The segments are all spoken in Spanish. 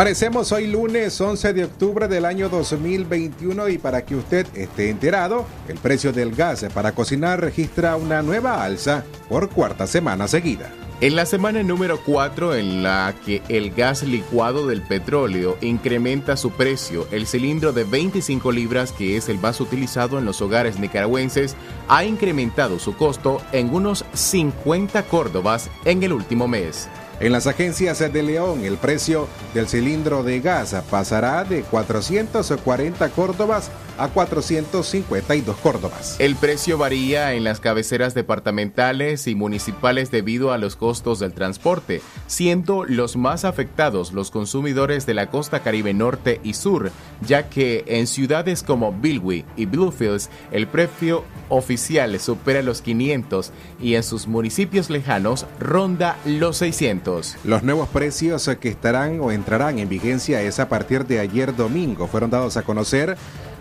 Amanecemos hoy lunes 11 de octubre del año 2021 y para que usted esté enterado, el precio del gas para cocinar registra una nueva alza por cuarta semana seguida. En la semana número 4 en la que el gas licuado del petróleo incrementa su precio, el cilindro de 25 libras, que es el más utilizado en los hogares nicaragüenses, ha incrementado su costo en unos 50 córdobas en el último mes. En las agencias de León, el precio del cilindro de gas pasará de 440 córdobas a 452 córdobas. El precio varía en las cabeceras departamentales y municipales debido a los costos del transporte, siendo los más afectados los consumidores de la costa caribe norte y sur, ya que en ciudades como Bilwi y Bluefields el precio oficial supera los 500 y en sus municipios lejanos ronda los 600. Los nuevos precios que estarán o entrarán en vigencia es a partir de ayer domingo. Fueron dados a conocer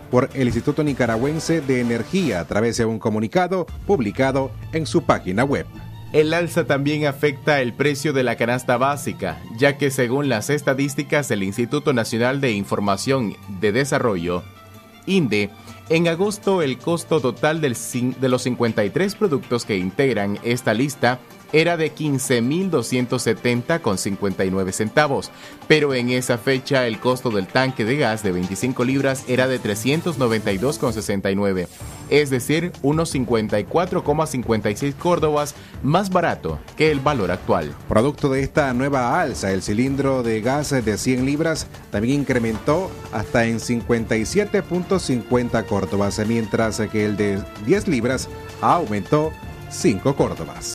por el Instituto Nicaragüense de Energía a través de un comunicado publicado en su página web. El alza también afecta el precio de la canasta básica, ya que según las estadísticas del Instituto Nacional de Información de Desarrollo, INDE, en agosto el costo total de los 53 productos que integran esta lista era de 15.270 con 59 centavos, pero en esa fecha el costo del tanque de gas de 25 libras era de 392 con 69, es decir, unos 54,56 córdobas más barato que el valor actual. Producto de esta nueva alza, el cilindro de gas de 100 libras también incrementó hasta en 57.50 córdobas, mientras que el de 10 libras aumentó 5 córdobas.